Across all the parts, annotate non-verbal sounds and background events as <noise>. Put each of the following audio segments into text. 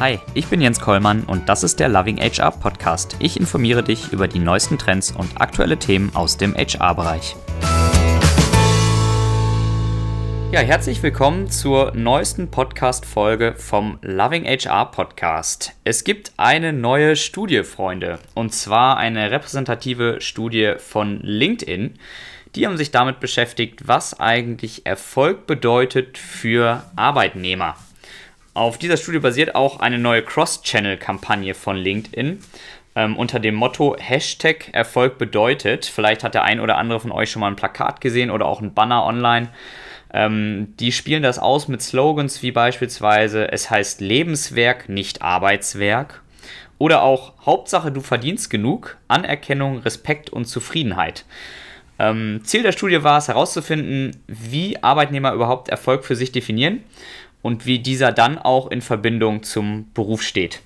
Hi, ich bin Jens Kollmann und das ist der Loving HR Podcast. Ich informiere dich über die neuesten Trends und aktuelle Themen aus dem HR-Bereich. Ja, herzlich willkommen zur neuesten Podcast-Folge vom Loving HR Podcast. Es gibt eine neue Studie, Freunde, und zwar eine repräsentative Studie von LinkedIn. Die haben sich damit beschäftigt, was eigentlich Erfolg bedeutet für Arbeitnehmer. Auf dieser Studie basiert auch eine neue Cross-Channel-Kampagne von LinkedIn ähm, unter dem Motto Hashtag Erfolg bedeutet. Vielleicht hat der ein oder andere von euch schon mal ein Plakat gesehen oder auch ein Banner online. Ähm, die spielen das aus mit Slogans wie beispielsweise Es heißt Lebenswerk, nicht Arbeitswerk. Oder auch Hauptsache du verdienst genug, Anerkennung, Respekt und Zufriedenheit. Ähm, Ziel der Studie war es herauszufinden, wie Arbeitnehmer überhaupt Erfolg für sich definieren und wie dieser dann auch in Verbindung zum Beruf steht.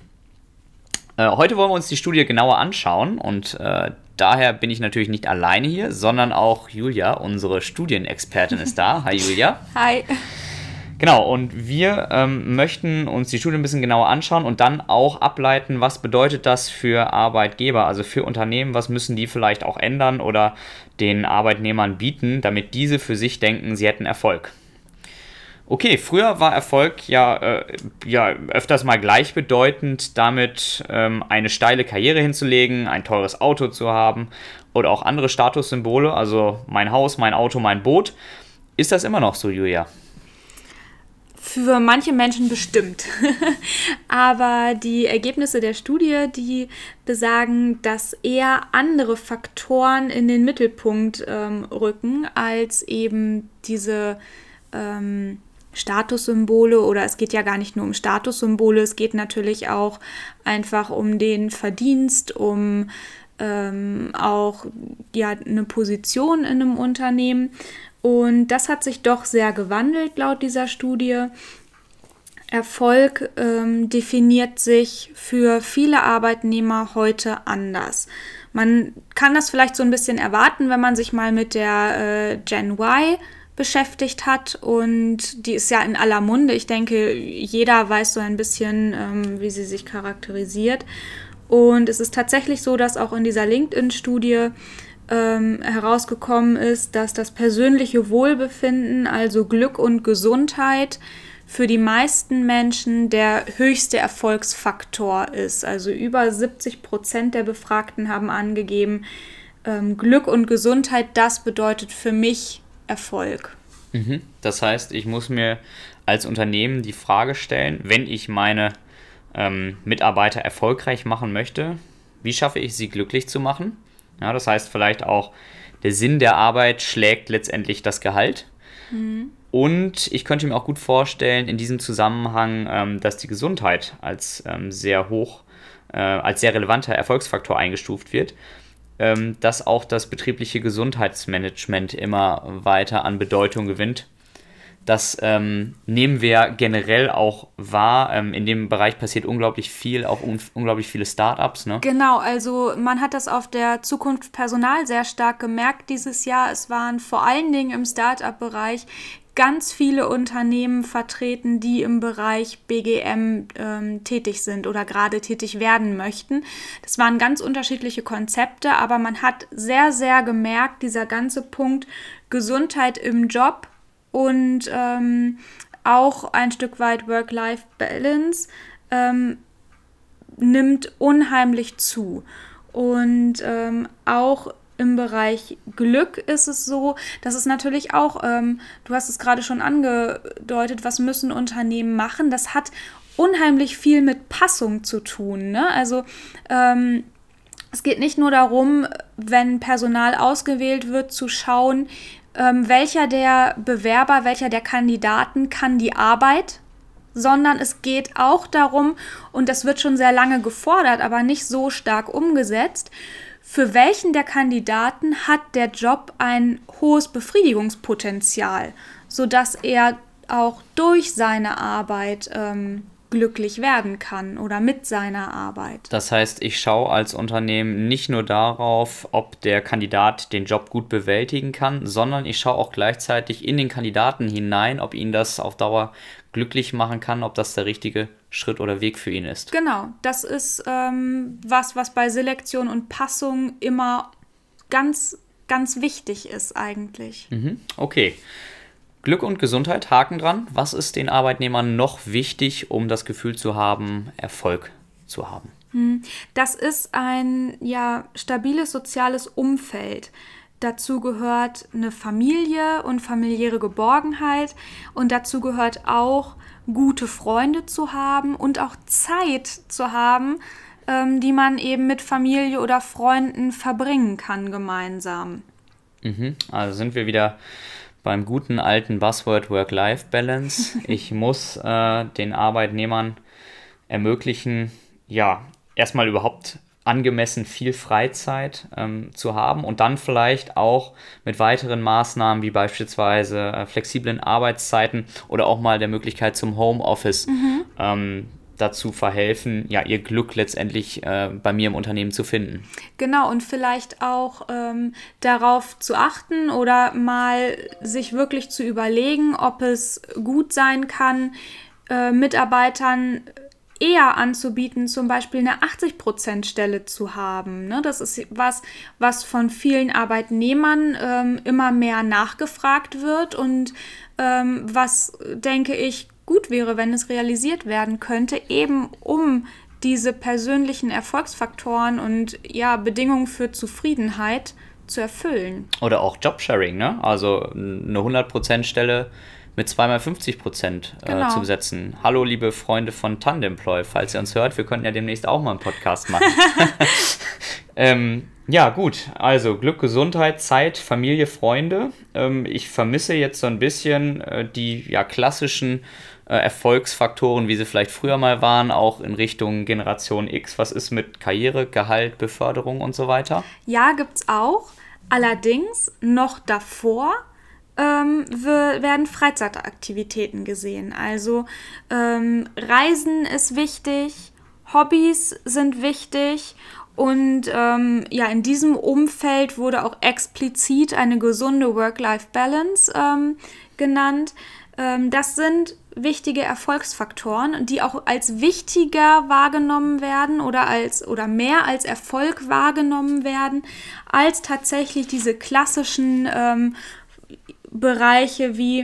Äh, heute wollen wir uns die Studie genauer anschauen und äh, daher bin ich natürlich nicht alleine hier, sondern auch Julia, unsere Studienexpertin, ist da. Hi Julia. <laughs> Hi. Genau, und wir ähm, möchten uns die Studie ein bisschen genauer anschauen und dann auch ableiten, was bedeutet das für Arbeitgeber, also für Unternehmen, was müssen die vielleicht auch ändern oder den Arbeitnehmern bieten, damit diese für sich denken, sie hätten Erfolg. Okay, früher war Erfolg ja, äh, ja öfters mal gleichbedeutend damit, ähm, eine steile Karriere hinzulegen, ein teures Auto zu haben oder auch andere Statussymbole, also mein Haus, mein Auto, mein Boot. Ist das immer noch so, Julia? Für manche Menschen bestimmt. <laughs> Aber die Ergebnisse der Studie, die besagen, dass eher andere Faktoren in den Mittelpunkt ähm, rücken, als eben diese ähm, Statussymbole oder es geht ja gar nicht nur um Statussymbole, es geht natürlich auch einfach um den Verdienst, um ähm, auch ja, eine Position in einem Unternehmen. Und das hat sich doch sehr gewandelt laut dieser Studie. Erfolg ähm, definiert sich für viele Arbeitnehmer heute anders. Man kann das vielleicht so ein bisschen erwarten, wenn man sich mal mit der äh, Gen Y beschäftigt hat und die ist ja in aller Munde. Ich denke, jeder weiß so ein bisschen, ähm, wie sie sich charakterisiert. Und es ist tatsächlich so, dass auch in dieser LinkedIn-Studie ähm, herausgekommen ist, dass das persönliche Wohlbefinden, also Glück und Gesundheit, für die meisten Menschen der höchste Erfolgsfaktor ist. Also über 70 Prozent der Befragten haben angegeben, ähm, Glück und Gesundheit, das bedeutet für mich Erfolg. Mhm. Das heißt, ich muss mir als Unternehmen die Frage stellen, wenn ich meine ähm, Mitarbeiter erfolgreich machen möchte, wie schaffe ich sie glücklich zu machen? Ja, das heißt vielleicht auch, der Sinn der Arbeit schlägt letztendlich das Gehalt. Mhm. Und ich könnte mir auch gut vorstellen, in diesem Zusammenhang, ähm, dass die Gesundheit als ähm, sehr hoch, äh, als sehr relevanter Erfolgsfaktor eingestuft wird ähm, dass auch das betriebliche Gesundheitsmanagement immer weiter an Bedeutung gewinnt. Das ähm, nehmen wir generell auch wahr. Ähm, in dem Bereich passiert unglaublich viel, auch un unglaublich viele Startups. Ne? Genau, also man hat das auf der Zukunft Personal sehr stark gemerkt dieses Jahr. Es waren vor allen Dingen im Startup-Bereich ganz viele Unternehmen vertreten, die im Bereich BGM ähm, tätig sind oder gerade tätig werden möchten. Das waren ganz unterschiedliche Konzepte, aber man hat sehr, sehr gemerkt, dieser ganze Punkt Gesundheit im Job und ähm, auch ein Stück weit Work-Life-Balance ähm, nimmt unheimlich zu. Und ähm, auch im Bereich Glück ist es so, dass es natürlich auch, ähm, du hast es gerade schon angedeutet, was müssen Unternehmen machen? Das hat unheimlich viel mit Passung zu tun. Ne? Also ähm, es geht nicht nur darum, wenn Personal ausgewählt wird, zu schauen, ähm, welcher der Bewerber, welcher der Kandidaten kann die Arbeit, sondern es geht auch darum, und das wird schon sehr lange gefordert, aber nicht so stark umgesetzt, für welchen der Kandidaten hat der Job ein hohes Befriedigungspotenzial, sodass er auch durch seine Arbeit ähm, glücklich werden kann oder mit seiner Arbeit. Das heißt, ich schaue als Unternehmen nicht nur darauf, ob der Kandidat den Job gut bewältigen kann, sondern ich schaue auch gleichzeitig in den Kandidaten hinein, ob ihn das auf Dauer glücklich machen kann, ob das der richtige Schritt oder Weg für ihn ist. Genau, das ist ähm, was, was bei Selektion und Passung immer ganz, ganz wichtig ist eigentlich. Mhm. Okay. Glück und Gesundheit, Haken dran. Was ist den Arbeitnehmern noch wichtig, um das Gefühl zu haben, Erfolg zu haben? Hm, das ist ein ja, stabiles soziales Umfeld. Dazu gehört eine Familie und familiäre Geborgenheit und dazu gehört auch gute Freunde zu haben und auch Zeit zu haben, ähm, die man eben mit Familie oder Freunden verbringen kann gemeinsam. Mhm. Also sind wir wieder beim guten alten Buzzword Work-Life-Balance. <laughs> Ich muss äh, den Arbeitnehmern ermöglichen, ja, erstmal überhaupt angemessen viel Freizeit ähm, zu haben und dann vielleicht auch mit weiteren Maßnahmen wie beispielsweise äh, flexiblen Arbeitszeiten oder auch mal der Möglichkeit zum Homeoffice mhm. ähm, dazu verhelfen, ja, ihr Glück letztendlich äh, bei mir im Unternehmen zu finden. Genau, und vielleicht auch ähm, darauf zu achten oder mal sich wirklich zu überlegen, ob es gut sein kann, äh, Mitarbeitern eher anzubieten, zum Beispiel eine 80%-Stelle zu haben. Ne? Das ist was, was von vielen Arbeitnehmern ähm, immer mehr nachgefragt wird und ähm, was, denke ich, gut wäre, wenn es realisiert werden könnte, eben um diese persönlichen Erfolgsfaktoren und ja, Bedingungen für Zufriedenheit zu erfüllen. Oder auch Jobsharing, ne? Also eine 100%-Stelle mit zweimal 50 Prozent äh, genau. zu besetzen. Hallo, liebe Freunde von Tandemploy, falls ihr uns hört, wir könnten ja demnächst auch mal einen Podcast machen. <laughs> ähm, ja, gut. Also Glück, Gesundheit, Zeit, Familie, Freunde. Ähm, ich vermisse jetzt so ein bisschen äh, die ja, klassischen äh, Erfolgsfaktoren, wie sie vielleicht früher mal waren, auch in Richtung Generation X. Was ist mit Karriere, Gehalt, Beförderung und so weiter? Ja, gibt es auch. Allerdings noch davor ähm, werden Freizeitaktivitäten gesehen. Also ähm, Reisen ist wichtig, Hobbys sind wichtig und ähm, ja, in diesem Umfeld wurde auch explizit eine gesunde Work-Life-Balance ähm, genannt. Ähm, das sind wichtige Erfolgsfaktoren, die auch als wichtiger wahrgenommen werden oder als oder mehr als Erfolg wahrgenommen werden, als tatsächlich diese klassischen ähm, Bereiche wie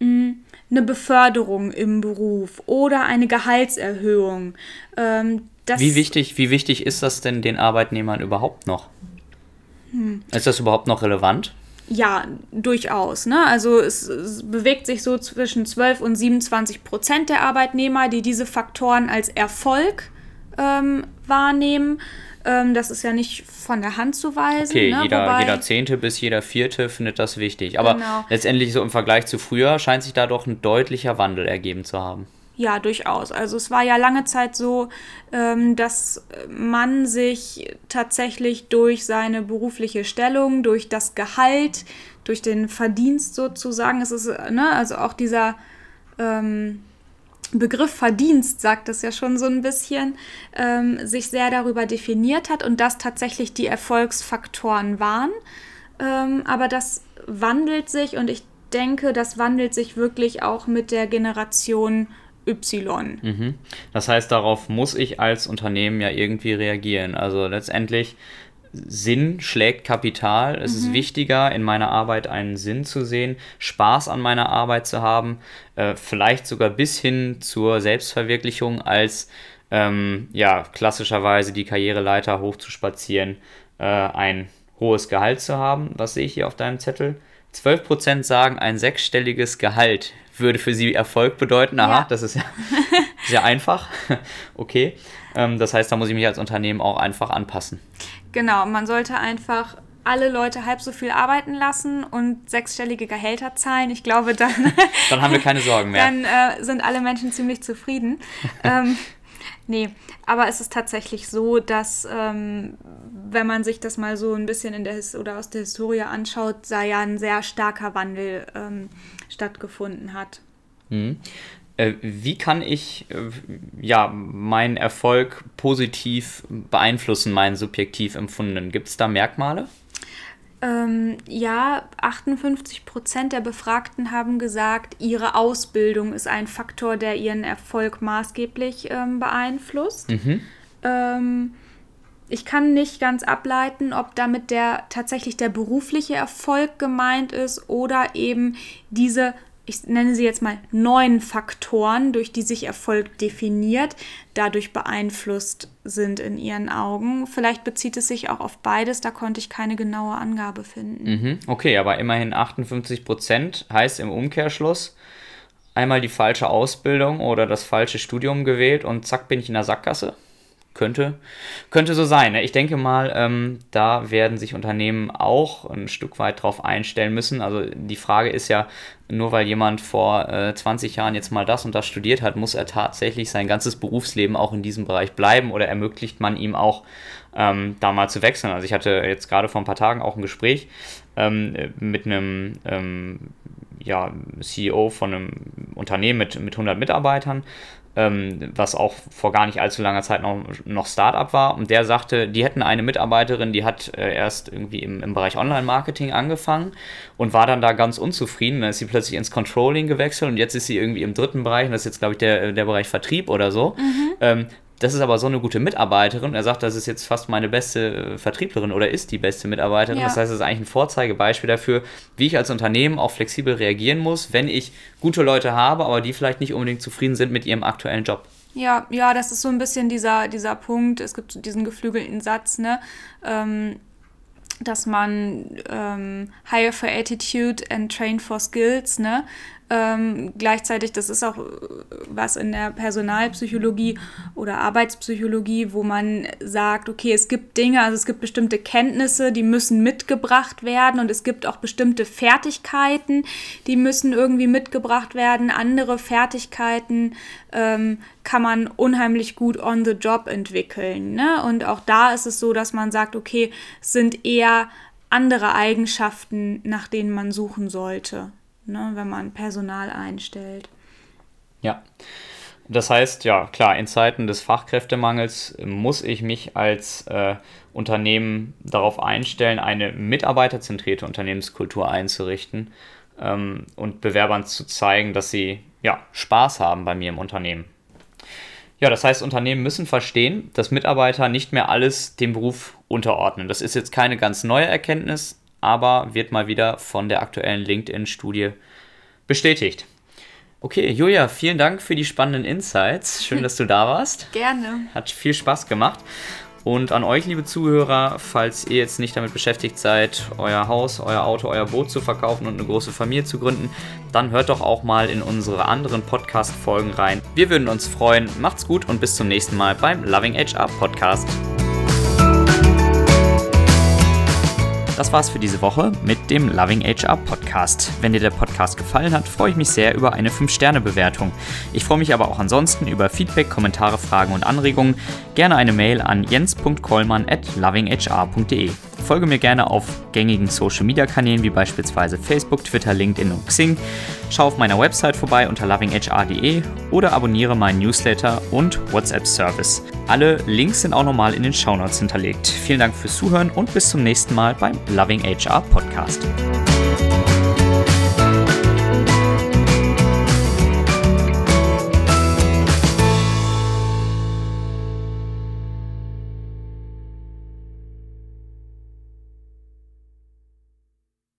mh, hm, eine Beförderung im Beruf oder eine Gehaltserhöhung. Ähm, wie, wichtig, wie wichtig ist das denn den Arbeitnehmern überhaupt noch? Hm. Ist das überhaupt noch relevant? Ja, durchaus. Ne? Also es, es, bewegt sich so zwischen 12 und 27 Prozent der Arbeitnehmer, die diese Faktoren als Erfolg ähm, wahrnehmen. Ähm, das ist ja nicht von der Hand zu weisen. Okay, ne? jeder, Wobei, jeder Zehnte bis jeder Vierte findet das wichtig. Aber genau. letztendlich so im Vergleich zu früher scheint sich da doch ein deutlicher Wandel ergeben zu haben. Ja, durchaus. Also es war ja lange Zeit so, ähm, dass man sich tatsächlich durch seine berufliche Stellung, durch das Gehalt, durch den Verdienst sozusagen, es ist, ne, also auch dieser ähm, Begriff Verdienst sagt es ja schon so ein bisschen, ähm, sich sehr darüber definiert hat und das tatsächlich die Erfolgsfaktoren waren. Ähm, aber das wandelt sich und ich denke, das wandelt sich wirklich auch mit der Generation Y. Mhm. Das heißt, darauf muss ich als Unternehmen ja irgendwie reagieren. Also letztendlich Sinn schlägt Kapital. Es mhm. ist wichtiger, in meiner Arbeit einen Sinn zu sehen, Spaß an meiner Arbeit zu haben, äh, vielleicht sogar bis hin zur Selbstverwirklichung, als ähm, ja, klassischerweise die Karriereleiter hochzuspazieren, äh, ein hohes Gehalt zu haben. Was sehe ich hier auf deinem Zettel? 12% sagen, ein sechsstelliges Gehalt würde für sie Erfolg bedeuten. Aha, ja. das ist ja <laughs> sehr einfach. <laughs> okay. Ähm, das heißt, da muss ich mich als Unternehmen auch einfach anpassen. Genau, man sollte einfach alle Leute halb so viel arbeiten lassen und sechsstellige Gehälter zahlen. Ich glaube, dann. <laughs> dann haben wir keine Sorgen mehr. Dann äh, sind alle Menschen ziemlich zufrieden. <laughs> ähm, nee, aber es ist tatsächlich so, dass, ähm, wenn man sich das mal so ein bisschen in der His oder aus der Historie anschaut, da ja ein sehr starker Wandel ähm, stattgefunden hat. Mhm. Äh, wie kann ich äh, ja, meinen Erfolg positiv beeinflussen, meinen subjektiv empfundenen? Gibt es da Merkmale? Ähm, ja, 58 Prozent der Befragten haben gesagt, ihre Ausbildung ist ein Faktor, der ihren Erfolg maßgeblich ähm, beeinflusst. Mhm. Ähm, ich kann nicht ganz ableiten, ob damit der tatsächlich der berufliche Erfolg gemeint ist oder eben diese ich nenne sie jetzt mal neun Faktoren, durch die sich Erfolg definiert, dadurch beeinflusst sind in ihren Augen. Vielleicht bezieht es sich auch auf beides, da konnte ich keine genaue Angabe finden. Mhm, okay, aber immerhin 58 Prozent heißt im Umkehrschluss einmal die falsche Ausbildung oder das falsche Studium gewählt und zack bin ich in der Sackgasse. Könnte, könnte so sein. Ne? Ich denke mal, ähm, da werden sich Unternehmen auch ein Stück weit drauf einstellen müssen. Also die Frage ist ja, nur weil jemand vor äh, 20 Jahren jetzt mal das und das studiert hat, muss er tatsächlich sein ganzes Berufsleben auch in diesem Bereich bleiben oder ermöglicht man ihm auch ähm, da mal zu wechseln. Also ich hatte jetzt gerade vor ein paar Tagen auch ein Gespräch ähm, mit einem ähm, ja, CEO von einem Unternehmen mit, mit 100 Mitarbeitern ähm, was auch vor gar nicht allzu langer Zeit noch, noch Startup war. Und der sagte, die hätten eine Mitarbeiterin, die hat äh, erst irgendwie im, im Bereich Online-Marketing angefangen und war dann da ganz unzufrieden. Dann ist sie plötzlich ins Controlling gewechselt und jetzt ist sie irgendwie im dritten Bereich, und das ist jetzt, glaube ich, der, der Bereich Vertrieb oder so. Mhm. Ähm, das ist aber so eine gute Mitarbeiterin. Er sagt, das ist jetzt fast meine beste Vertrieblerin oder ist die beste Mitarbeiterin. Ja. Das heißt, es ist eigentlich ein Vorzeigebeispiel dafür, wie ich als Unternehmen auch flexibel reagieren muss, wenn ich gute Leute habe, aber die vielleicht nicht unbedingt zufrieden sind mit ihrem aktuellen Job. Ja, ja, das ist so ein bisschen dieser, dieser Punkt. Es gibt diesen geflügelten Satz, ne? Ähm, dass man ähm, hire for attitude and train for skills, ne? Ähm, gleichzeitig, das ist auch äh, was in der Personalpsychologie oder Arbeitspsychologie, wo man sagt, okay, es gibt Dinge, also es gibt bestimmte Kenntnisse, die müssen mitgebracht werden und es gibt auch bestimmte Fertigkeiten, die müssen irgendwie mitgebracht werden. Andere Fertigkeiten ähm, kann man unheimlich gut on the job entwickeln. Ne? Und auch da ist es so, dass man sagt, okay, es sind eher andere Eigenschaften, nach denen man suchen sollte ne, wenn man Personal einstellt. Ja. Das heißt, ja, klar, in Zeiten des Fachkräftemangels muss ich mich als äh, Unternehmen darauf einstellen, eine mitarbeiterzentrierte Unternehmenskultur einzurichten ähm, und Bewerbern zu zeigen, dass sie ja, Spaß haben bei mir im Unternehmen. Ja, das heißt, Unternehmen müssen verstehen, dass Mitarbeiter nicht mehr alles dem Beruf unterordnen. Das ist jetzt keine ganz neue Erkenntnis, aber wird mal wieder von der aktuellen LinkedIn-Studie bestätigt. Okay, Julia, vielen Dank für die spannenden Insights. Schön, dass du da warst. <laughs> Gerne. Hat viel Spaß gemacht. Und an euch, liebe Zuhörer, falls ihr jetzt nicht damit beschäftigt seid, euer Haus, euer Auto, euer Boot zu verkaufen und eine große Familie zu gründen, dann hört doch auch mal in unsere anderen Podcast-Folgen rein. Wir würden uns freuen. Macht's gut und bis zum nächsten Mal beim Loving HR Podcast. Das war's für diese Woche mit dem Loving HR Podcast. Wenn dir der Podcast gefallen hat, freue ich mich sehr über eine 5-Sterne-Bewertung. Ich freue mich aber auch ansonsten über Feedback, Kommentare, Fragen und Anregungen. Gerne eine Mail an jens.kollmann at lovinghr.de. Folge mir gerne auf gängigen Social Media Kanälen wie beispielsweise Facebook, Twitter, LinkedIn und Xing. Schau auf meiner Website vorbei unter lovinghr.de oder abonniere meinen Newsletter und WhatsApp Service. Alle Links sind auch nochmal in den Shownotes hinterlegt. Vielen Dank fürs Zuhören und bis zum nächsten Mal beim Loving HR Podcast.